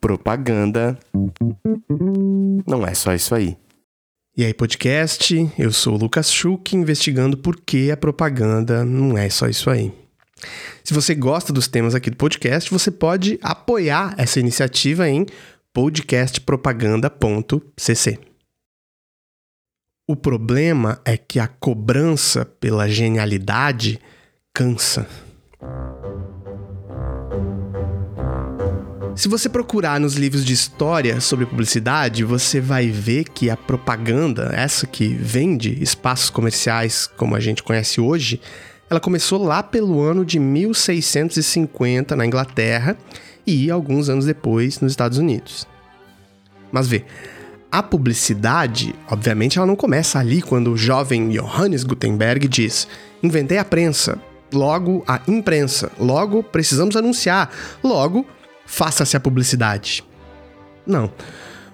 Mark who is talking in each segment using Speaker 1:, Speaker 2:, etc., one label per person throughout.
Speaker 1: Propaganda não é só isso aí.
Speaker 2: E aí, podcast, eu sou o Lucas Schuch, investigando por que a propaganda não é só isso aí. Se você gosta dos temas aqui do podcast, você pode apoiar essa iniciativa em podcastpropaganda.cc. O problema é que a cobrança pela genialidade cansa. Se você procurar nos livros de história sobre publicidade, você vai ver que a propaganda, essa que vende espaços comerciais como a gente conhece hoje, ela começou lá pelo ano de 1650 na Inglaterra e alguns anos depois nos Estados Unidos. Mas vê, a publicidade, obviamente, ela não começa ali quando o jovem Johannes Gutenberg diz: inventei a prensa, logo a imprensa, logo precisamos anunciar, logo faça-se a publicidade. Não.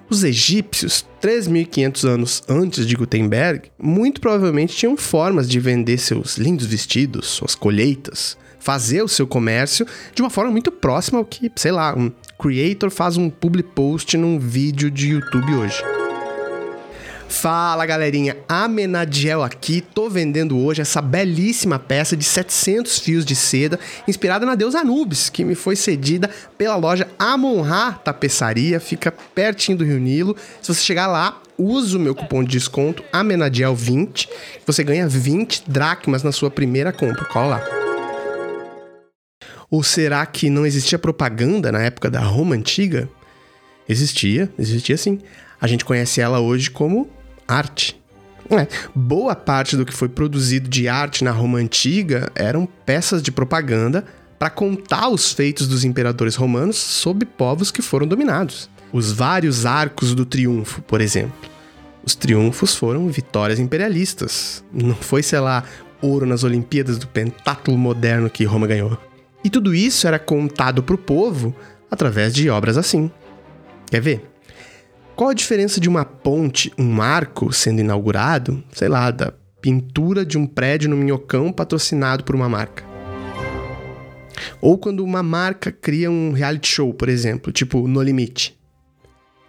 Speaker 2: Os egípcios, 3.500 anos antes de Gutenberg, muito provavelmente tinham formas de vender seus lindos vestidos, suas colheitas, fazer o seu comércio de uma forma muito próxima ao que, sei lá, um creator faz um public post num vídeo de YouTube hoje. Fala galerinha, Amenadiel aqui, tô vendendo hoje essa belíssima peça de 700 fios de seda, inspirada na deusa Anubis, que me foi cedida pela loja Amon-Ra Tapeçaria, fica pertinho do Rio Nilo. Se você chegar lá, usa o meu cupom de desconto Amenadiel20, você ganha 20 dracmas na sua primeira compra, cola lá. Ou será que não existia propaganda na época da Roma Antiga? Existia, existia sim. A gente conhece ela hoje como arte. É, boa parte do que foi produzido de arte na Roma antiga eram peças de propaganda para contar os feitos dos imperadores romanos sob povos que foram dominados. Os vários arcos do triunfo, por exemplo. Os triunfos foram vitórias imperialistas. Não foi, sei lá, ouro nas Olimpíadas do pentátulo moderno que Roma ganhou. E tudo isso era contado para o povo através de obras assim. Quer ver? Qual a diferença de uma ponte, um marco sendo inaugurado, sei lá, da pintura de um prédio no Minhocão patrocinado por uma marca? Ou quando uma marca cria um reality show, por exemplo, tipo No Limite.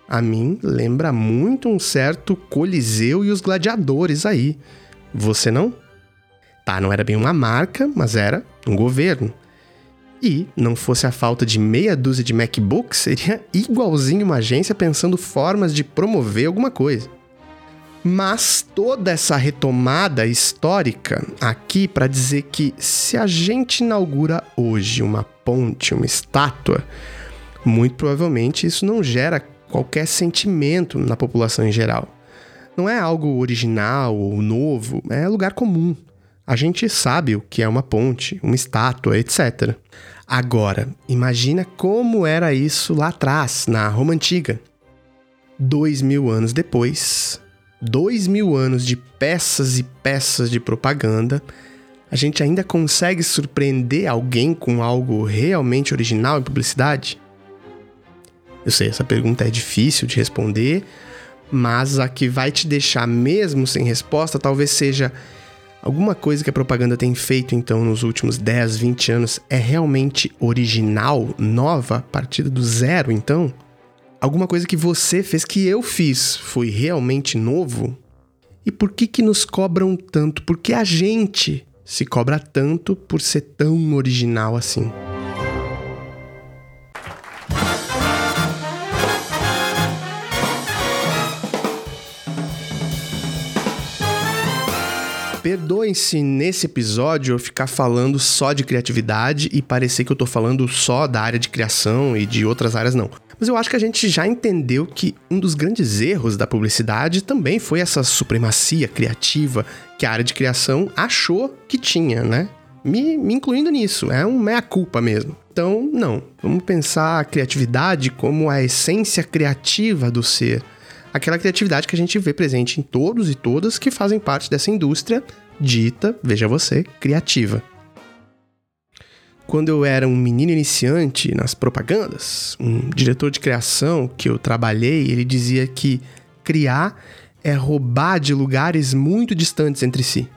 Speaker 2: A mim lembra muito um certo Coliseu e os Gladiadores aí. Você não? Tá, não era bem uma marca, mas era um governo. E, não fosse a falta de meia dúzia de MacBooks, seria igualzinho uma agência pensando formas de promover alguma coisa. Mas toda essa retomada histórica aqui para dizer que se a gente inaugura hoje uma ponte, uma estátua, muito provavelmente isso não gera qualquer sentimento na população em geral. Não é algo original ou novo, é lugar comum. A gente sabe o que é uma ponte, uma estátua, etc. Agora, imagina como era isso lá atrás, na Roma Antiga. Dois mil anos depois, dois mil anos de peças e peças de propaganda, a gente ainda consegue surpreender alguém com algo realmente original em publicidade? Eu sei, essa pergunta é difícil de responder, mas a que vai te deixar mesmo sem resposta talvez seja Alguma coisa que a propaganda tem feito então nos últimos 10, 20 anos é realmente original, nova, partida do zero então? Alguma coisa que você fez que eu fiz foi realmente novo? E por que que nos cobram tanto? Por que a gente se cobra tanto por ser tão original assim? Perdoem-se nesse episódio eu ficar falando só de criatividade e parecer que eu tô falando só da área de criação e de outras áreas, não. Mas eu acho que a gente já entendeu que um dos grandes erros da publicidade também foi essa supremacia criativa que a área de criação achou que tinha, né? Me, me incluindo nisso, é um meia-culpa mesmo. Então, não. Vamos pensar a criatividade como a essência criativa do ser aquela criatividade que a gente vê presente em todos e todas que fazem parte dessa indústria dita, veja você, criativa. Quando eu era um menino iniciante nas propagandas, um diretor de criação que eu trabalhei, ele dizia que criar é roubar de lugares muito distantes entre si.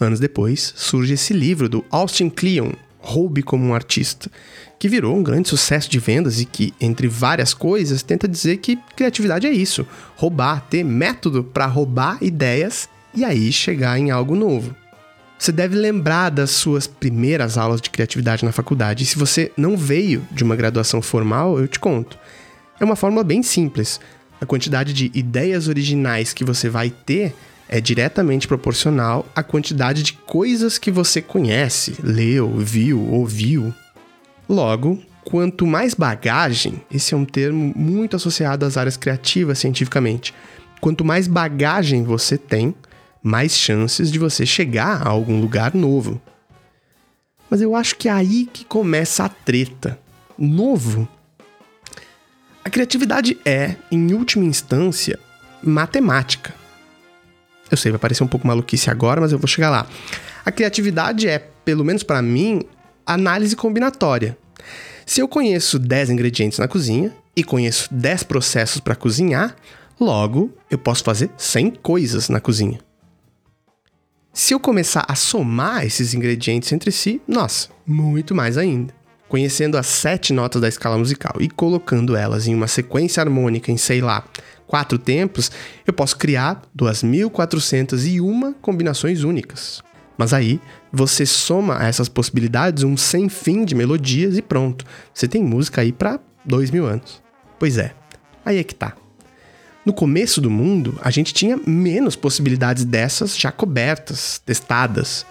Speaker 2: Anos depois, surge esse livro do Austin Kleon, Roube como um artista, que virou um grande sucesso de vendas e que, entre várias coisas, tenta dizer que criatividade é isso: roubar, ter método para roubar ideias e aí chegar em algo novo. Você deve lembrar das suas primeiras aulas de criatividade na faculdade. E se você não veio de uma graduação formal, eu te conto. É uma fórmula bem simples. A quantidade de ideias originais que você vai ter é diretamente proporcional à quantidade de coisas que você conhece, leu, viu, ouviu. Logo, quanto mais bagagem, esse é um termo muito associado às áreas criativas cientificamente. Quanto mais bagagem você tem, mais chances de você chegar a algum lugar novo. Mas eu acho que é aí que começa a treta. Novo. A criatividade é, em última instância, matemática. Eu sei, vai parecer um pouco maluquice agora, mas eu vou chegar lá. A criatividade é, pelo menos para mim, análise combinatória. Se eu conheço 10 ingredientes na cozinha e conheço 10 processos para cozinhar, logo eu posso fazer 100 coisas na cozinha. Se eu começar a somar esses ingredientes entre si, nossa, muito mais ainda. Conhecendo as sete notas da escala musical e colocando elas em uma sequência harmônica em, sei lá, quatro tempos, eu posso criar 2.401 combinações únicas. Mas aí, você soma a essas possibilidades um sem fim de melodias e pronto. Você tem música aí para dois mil anos. Pois é, aí é que tá. No começo do mundo, a gente tinha menos possibilidades dessas já cobertas, testadas.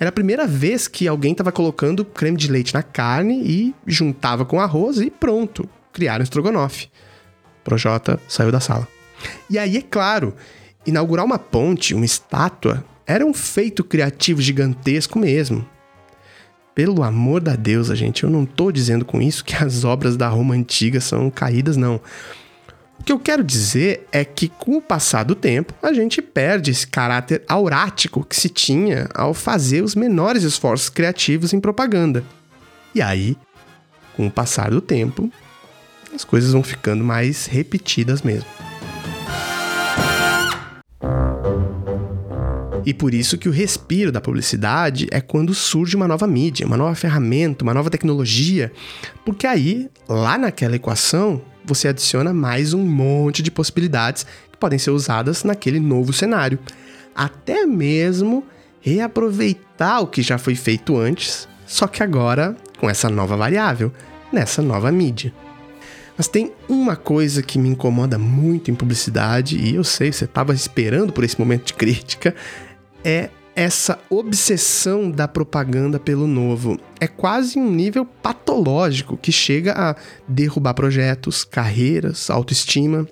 Speaker 2: Era a primeira vez que alguém estava colocando creme de leite na carne e juntava com arroz e pronto, criaram estrogonofe. Projota saiu da sala. E aí, é claro, inaugurar uma ponte, uma estátua, era um feito criativo gigantesco mesmo. Pelo amor da deusa, gente, eu não estou dizendo com isso que as obras da Roma antiga são caídas, não. O que eu quero dizer é que, com o passar do tempo, a gente perde esse caráter aurático que se tinha ao fazer os menores esforços criativos em propaganda. E aí, com o passar do tempo, as coisas vão ficando mais repetidas mesmo. E por isso que o respiro da publicidade é quando surge uma nova mídia, uma nova ferramenta, uma nova tecnologia, porque aí, lá naquela equação, você adiciona mais um monte de possibilidades que podem ser usadas naquele novo cenário. Até mesmo reaproveitar o que já foi feito antes, só que agora com essa nova variável, nessa nova mídia. Mas tem uma coisa que me incomoda muito em publicidade, e eu sei, você estava esperando por esse momento de crítica, é essa obsessão da propaganda pelo novo. É quase um nível patológico que chega a derrubar projetos, carreiras, autoestima.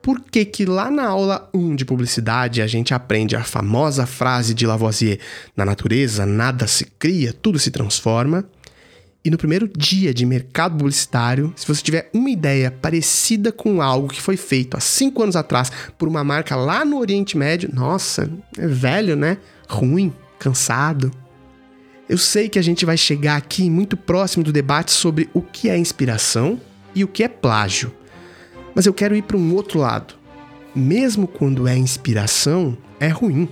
Speaker 2: Por que que lá na aula 1 de publicidade a gente aprende a famosa frase de Lavoisier: na natureza nada se cria, tudo se transforma? E no primeiro dia de mercado publicitário, se você tiver uma ideia parecida com algo que foi feito há cinco anos atrás por uma marca lá no Oriente Médio, nossa, é velho, né? ruim, cansado. Eu sei que a gente vai chegar aqui muito próximo do debate sobre o que é inspiração e o que é plágio. Mas eu quero ir para um outro lado. Mesmo quando é inspiração, é ruim.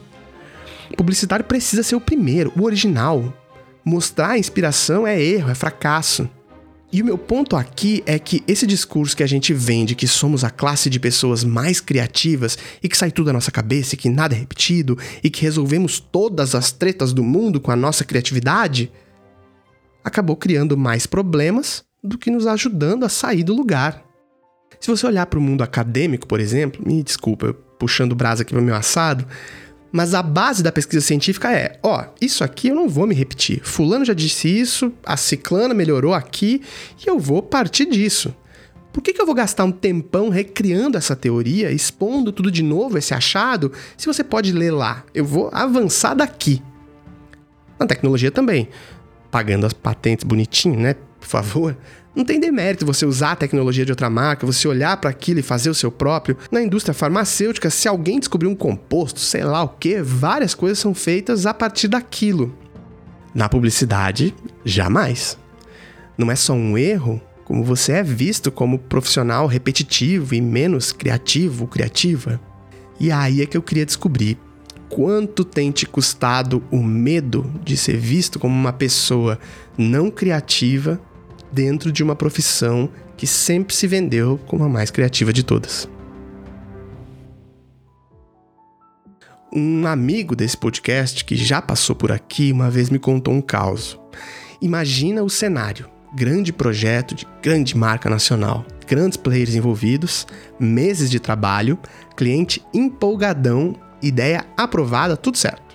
Speaker 2: O publicitário precisa ser o primeiro, o original. Mostrar inspiração é erro, é fracasso. E o meu ponto aqui é que esse discurso que a gente vende que somos a classe de pessoas mais criativas e que sai tudo da nossa cabeça e que nada é repetido e que resolvemos todas as tretas do mundo com a nossa criatividade, acabou criando mais problemas do que nos ajudando a sair do lugar. Se você olhar para o mundo acadêmico, por exemplo, me desculpa, puxando brasa aqui para o meu assado, mas a base da pesquisa científica é: ó, isso aqui eu não vou me repetir. Fulano já disse isso, a ciclana melhorou aqui e eu vou partir disso. Por que, que eu vou gastar um tempão recriando essa teoria, expondo tudo de novo, esse achado, se você pode ler lá? Eu vou avançar daqui. Na tecnologia também. Pagando as patentes bonitinho, né? Favor. Não tem demérito você usar a tecnologia de outra marca, você olhar para aquilo e fazer o seu próprio. Na indústria farmacêutica, se alguém descobrir um composto, sei lá o que, várias coisas são feitas a partir daquilo. Na publicidade, jamais. Não é só um erro, como você é visto como profissional repetitivo e menos criativo, criativa. E aí é que eu queria descobrir quanto tem te custado o medo de ser visto como uma pessoa não criativa dentro de uma profissão que sempre se vendeu como a mais criativa de todas. Um amigo desse podcast que já passou por aqui uma vez me contou um caos. Imagina o cenário: grande projeto de grande marca nacional, grandes players envolvidos, meses de trabalho, cliente empolgadão, ideia aprovada, tudo certo.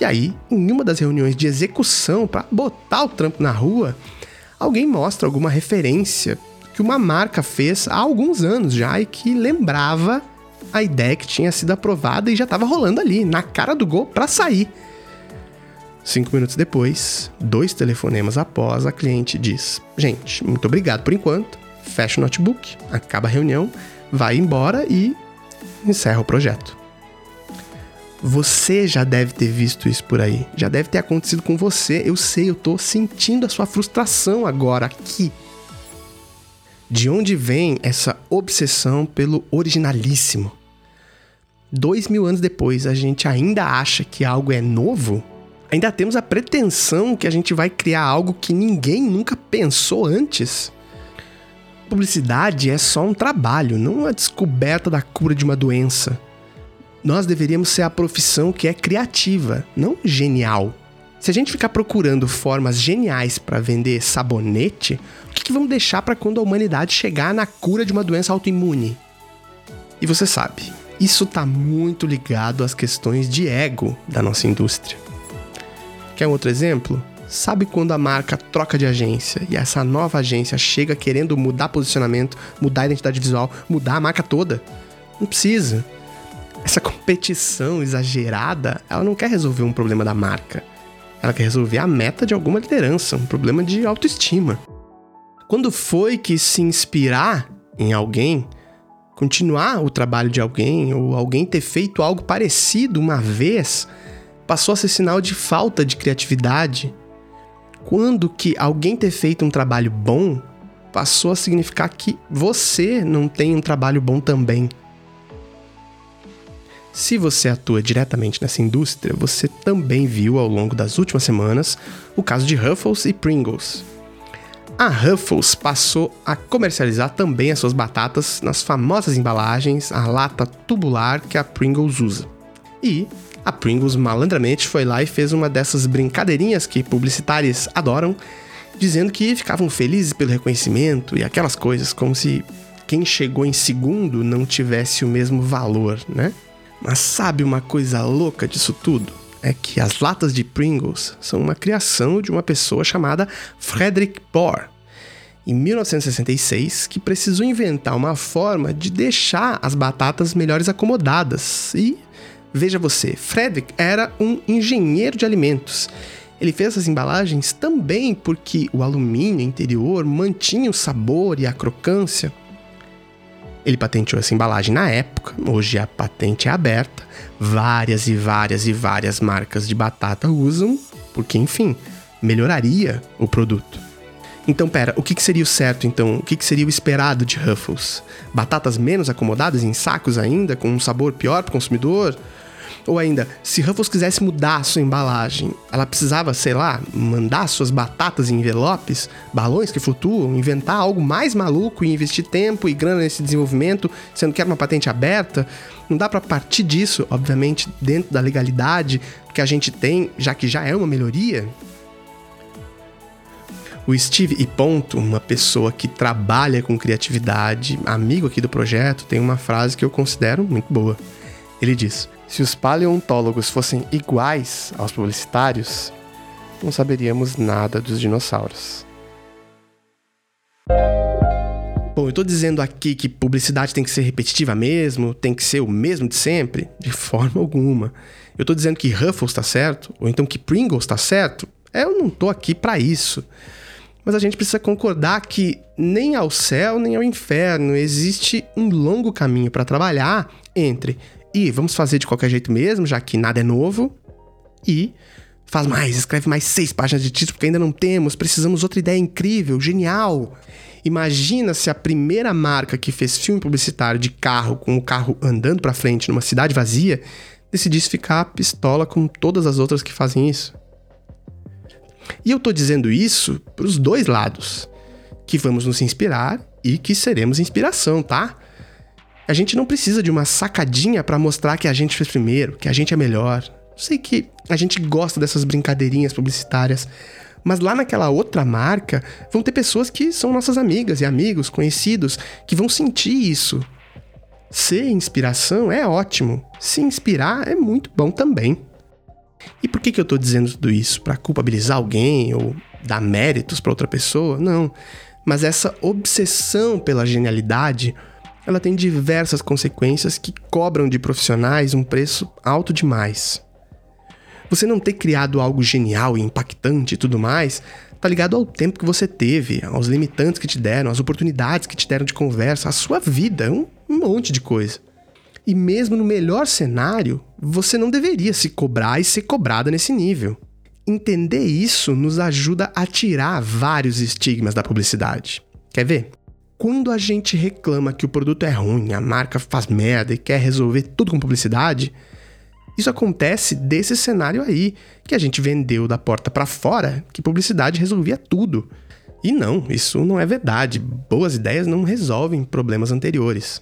Speaker 2: E aí, em uma das reuniões de execução para botar o trampo na rua, alguém mostra alguma referência que uma marca fez há alguns anos já e que lembrava a ideia que tinha sido aprovada e já estava rolando ali, na cara do gol, para sair. Cinco minutos depois, dois telefonemas após, a cliente diz: Gente, muito obrigado por enquanto. Fecha o notebook, acaba a reunião, vai embora e encerra o projeto. Você já deve ter visto isso por aí. Já deve ter acontecido com você. Eu sei, eu tô sentindo a sua frustração agora aqui. De onde vem essa obsessão pelo originalíssimo? Dois mil anos depois, a gente ainda acha que algo é novo? Ainda temos a pretensão que a gente vai criar algo que ninguém nunca pensou antes? Publicidade é só um trabalho, não a descoberta da cura de uma doença nós deveríamos ser a profissão que é criativa, não genial. Se a gente ficar procurando formas geniais para vender sabonete, o que, que vamos deixar para quando a humanidade chegar na cura de uma doença autoimune? E você sabe, isso está muito ligado às questões de ego da nossa indústria. Quer um outro exemplo? Sabe quando a marca troca de agência e essa nova agência chega querendo mudar posicionamento, mudar a identidade visual, mudar a marca toda? Não precisa essa competição exagerada, ela não quer resolver um problema da marca. Ela quer resolver a meta de alguma liderança, um problema de autoestima. Quando foi que se inspirar em alguém, continuar o trabalho de alguém ou alguém ter feito algo parecido uma vez, passou a ser sinal de falta de criatividade? Quando que alguém ter feito um trabalho bom passou a significar que você não tem um trabalho bom também? Se você atua diretamente nessa indústria, você também viu ao longo das últimas semanas o caso de Ruffles e Pringles. A Ruffles passou a comercializar também as suas batatas nas famosas embalagens, a lata tubular que a Pringles usa. E a Pringles malandramente foi lá e fez uma dessas brincadeirinhas que publicitários adoram, dizendo que ficavam felizes pelo reconhecimento e aquelas coisas, como se quem chegou em segundo não tivesse o mesmo valor, né? Mas sabe uma coisa louca disso tudo? É que as latas de Pringles são uma criação de uma pessoa chamada Frederick Bohr, em 1966, que precisou inventar uma forma de deixar as batatas melhores acomodadas. E veja você, Frederick era um engenheiro de alimentos. Ele fez essas embalagens também porque o alumínio interior mantinha o sabor e a crocância. Ele patenteou essa embalagem na época, hoje a patente é aberta. Várias e várias e várias marcas de batata usam, porque, enfim, melhoraria o produto. Então, pera, o que, que seria o certo então? O que, que seria o esperado de Ruffles? Batatas menos acomodadas em sacos ainda, com um sabor pior para o consumidor? Ou ainda, se Ruffles quisesse mudar sua embalagem, ela precisava, sei lá, mandar suas batatas em envelopes, balões que flutuam, inventar algo mais maluco e investir tempo e grana nesse desenvolvimento, sendo que era uma patente aberta. Não dá para partir disso, obviamente, dentro da legalidade que a gente tem, já que já é uma melhoria. O Steve e Ponto, uma pessoa que trabalha com criatividade, amigo aqui do projeto, tem uma frase que eu considero muito boa. Ele diz: se os paleontólogos fossem iguais aos publicitários, não saberíamos nada dos dinossauros. Bom, eu tô dizendo aqui que publicidade tem que ser repetitiva mesmo, tem que ser o mesmo de sempre? De forma alguma. Eu tô dizendo que Ruffles tá certo, ou então que Pringles tá certo? Eu não tô aqui para isso. Mas a gente precisa concordar que nem ao céu nem ao inferno existe um longo caminho para trabalhar entre e vamos fazer de qualquer jeito mesmo, já que nada é novo. E faz mais, escreve mais seis páginas de título, porque ainda não temos, precisamos outra ideia incrível, genial. Imagina se a primeira marca que fez filme publicitário de carro com o carro andando para frente numa cidade vazia decidisse ficar pistola com todas as outras que fazem isso. E eu tô dizendo isso para os dois lados, que vamos nos inspirar e que seremos inspiração, tá? A gente não precisa de uma sacadinha para mostrar que a gente fez primeiro, que a gente é melhor. Sei que a gente gosta dessas brincadeirinhas publicitárias, mas lá naquela outra marca vão ter pessoas que são nossas amigas e amigos, conhecidos, que vão sentir isso. Ser inspiração é ótimo, se inspirar é muito bom também. E por que, que eu tô dizendo tudo isso? Para culpabilizar alguém ou dar méritos para outra pessoa? Não. Mas essa obsessão pela genialidade ela tem diversas consequências que cobram de profissionais um preço alto demais. Você não ter criado algo genial e impactante e tudo mais, tá ligado ao tempo que você teve, aos limitantes que te deram, às oportunidades que te deram de conversa, à sua vida, um, monte de coisa. E mesmo no melhor cenário, você não deveria se cobrar e ser cobrada nesse nível. Entender isso nos ajuda a tirar vários estigmas da publicidade. Quer ver? Quando a gente reclama que o produto é ruim, a marca faz merda e quer resolver tudo com publicidade, isso acontece desse cenário aí, que a gente vendeu da porta para fora, que publicidade resolvia tudo. E não, isso não é verdade. Boas ideias não resolvem problemas anteriores.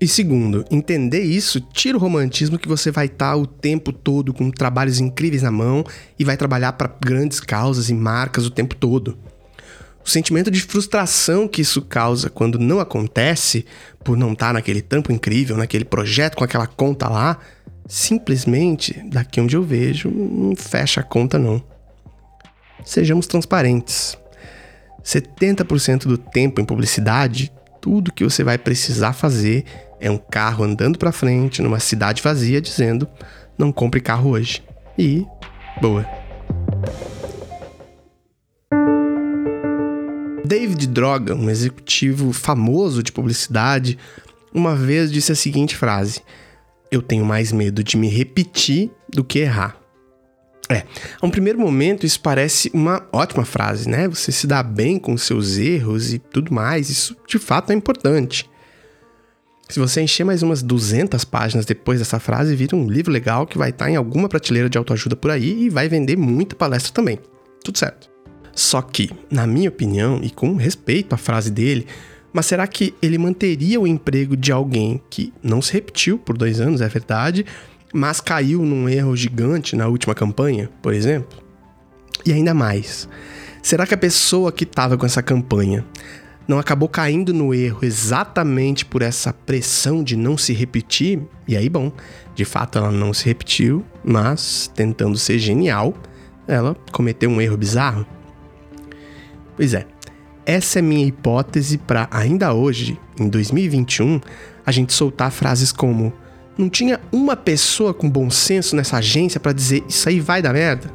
Speaker 2: E segundo, entender isso tira o romantismo que você vai estar o tempo todo com trabalhos incríveis na mão e vai trabalhar para grandes causas e marcas o tempo todo. O sentimento de frustração que isso causa quando não acontece, por não estar tá naquele tampo incrível, naquele projeto com aquela conta lá, simplesmente, daqui onde eu vejo, não fecha a conta não. Sejamos transparentes. 70% do tempo em publicidade, tudo que você vai precisar fazer é um carro andando para frente numa cidade vazia dizendo: "Não compre carro hoje". E boa. David Droga, um executivo famoso de publicidade, uma vez disse a seguinte frase: Eu tenho mais medo de me repetir do que errar. É, a um primeiro momento isso parece uma ótima frase, né? Você se dá bem com seus erros e tudo mais, isso de fato é importante. Se você encher mais umas 200 páginas depois dessa frase, vira um livro legal que vai estar em alguma prateleira de autoajuda por aí e vai vender muita palestra também. Tudo certo. Só que, na minha opinião, e com respeito à frase dele, mas será que ele manteria o emprego de alguém que não se repetiu por dois anos, é verdade, mas caiu num erro gigante na última campanha, por exemplo? E ainda mais, será que a pessoa que estava com essa campanha não acabou caindo no erro exatamente por essa pressão de não se repetir? E aí, bom, de fato ela não se repetiu, mas tentando ser genial, ela cometeu um erro bizarro? Pois é, essa é minha hipótese para ainda hoje, em 2021, a gente soltar frases como: não tinha uma pessoa com bom senso nessa agência para dizer isso aí vai dar merda?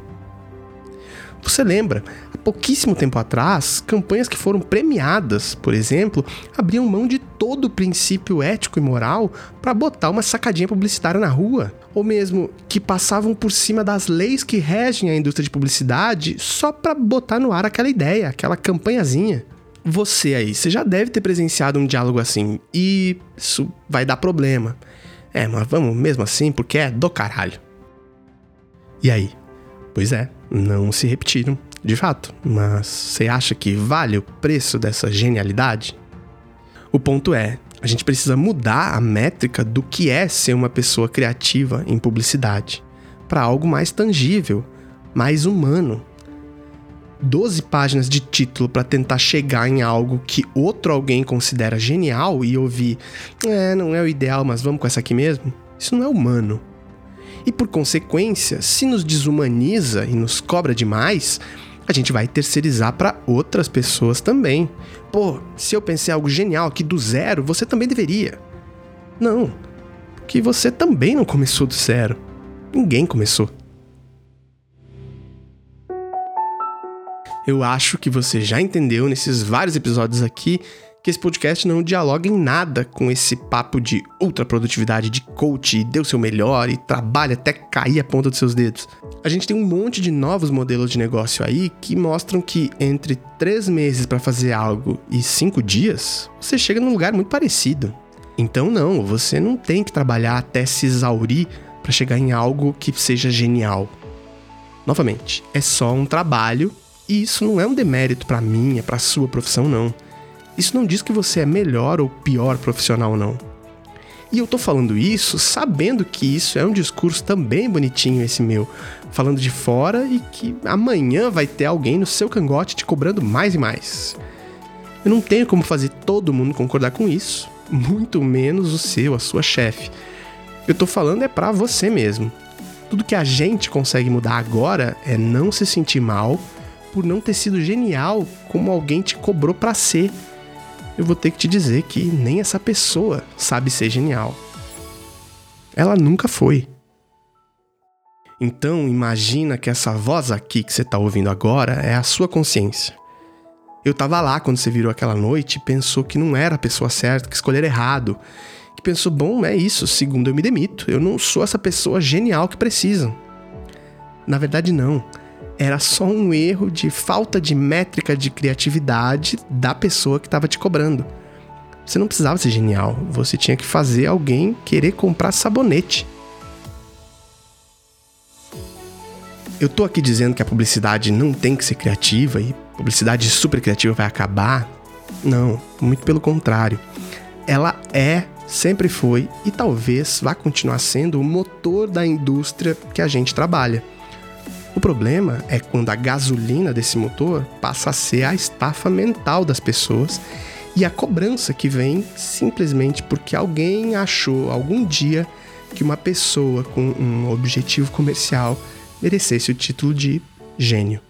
Speaker 2: Você lembra, há pouquíssimo tempo atrás, campanhas que foram premiadas, por exemplo, abriam mão de todo o princípio ético e moral para botar uma sacadinha publicitária na rua, ou mesmo que passavam por cima das leis que regem a indústria de publicidade só para botar no ar aquela ideia, aquela campanhazinha. Você aí, você já deve ter presenciado um diálogo assim, e isso vai dar problema. É, mas vamos mesmo assim porque é do caralho. E aí? Pois é, não se repetiram, de fato. Mas você acha que vale o preço dessa genialidade? O ponto é, a gente precisa mudar a métrica do que é ser uma pessoa criativa em publicidade para algo mais tangível, mais humano. 12 páginas de título para tentar chegar em algo que outro alguém considera genial e ouvir, é, não é o ideal, mas vamos com essa aqui mesmo? Isso não é humano. E por consequência, se nos desumaniza e nos cobra demais, a gente vai terceirizar para outras pessoas também. Pô, se eu pensei algo genial aqui do zero, você também deveria. Não, porque você também não começou do zero. Ninguém começou. Eu acho que você já entendeu nesses vários episódios aqui que esse podcast não dialoga em nada com esse papo de ultra produtividade, de coach, dê o seu melhor e trabalha até cair a ponta dos seus dedos. A gente tem um monte de novos modelos de negócio aí que mostram que entre três meses para fazer algo e cinco dias, você chega num lugar muito parecido. Então não, você não tem que trabalhar até se exaurir para chegar em algo que seja genial. Novamente, é só um trabalho e isso não é um demérito para minha, para sua profissão não. Isso não diz que você é melhor ou pior profissional não. E eu tô falando isso sabendo que isso é um discurso também bonitinho esse meu, falando de fora e que amanhã vai ter alguém no seu cangote te cobrando mais e mais. Eu não tenho como fazer todo mundo concordar com isso, muito menos o seu, a sua chefe. Eu tô falando é para você mesmo. Tudo que a gente consegue mudar agora é não se sentir mal por não ter sido genial como alguém te cobrou para ser. Eu vou ter que te dizer que nem essa pessoa sabe ser genial. Ela nunca foi. Então, imagina que essa voz aqui que você está ouvindo agora é a sua consciência. Eu tava lá quando você virou aquela noite e pensou que não era a pessoa certa, que escolher errado. Que pensou, bom, é isso, segundo eu me demito. Eu não sou essa pessoa genial que precisam. Na verdade, não. Era só um erro de falta de métrica de criatividade da pessoa que estava te cobrando. Você não precisava ser genial, você tinha que fazer alguém querer comprar sabonete. Eu tô aqui dizendo que a publicidade não tem que ser criativa e publicidade super criativa vai acabar. Não, muito pelo contrário. Ela é, sempre foi e talvez vá continuar sendo o motor da indústria que a gente trabalha. O problema é quando a gasolina desse motor passa a ser a estafa mental das pessoas e a cobrança que vem simplesmente porque alguém achou algum dia que uma pessoa com um objetivo comercial merecesse o título de gênio.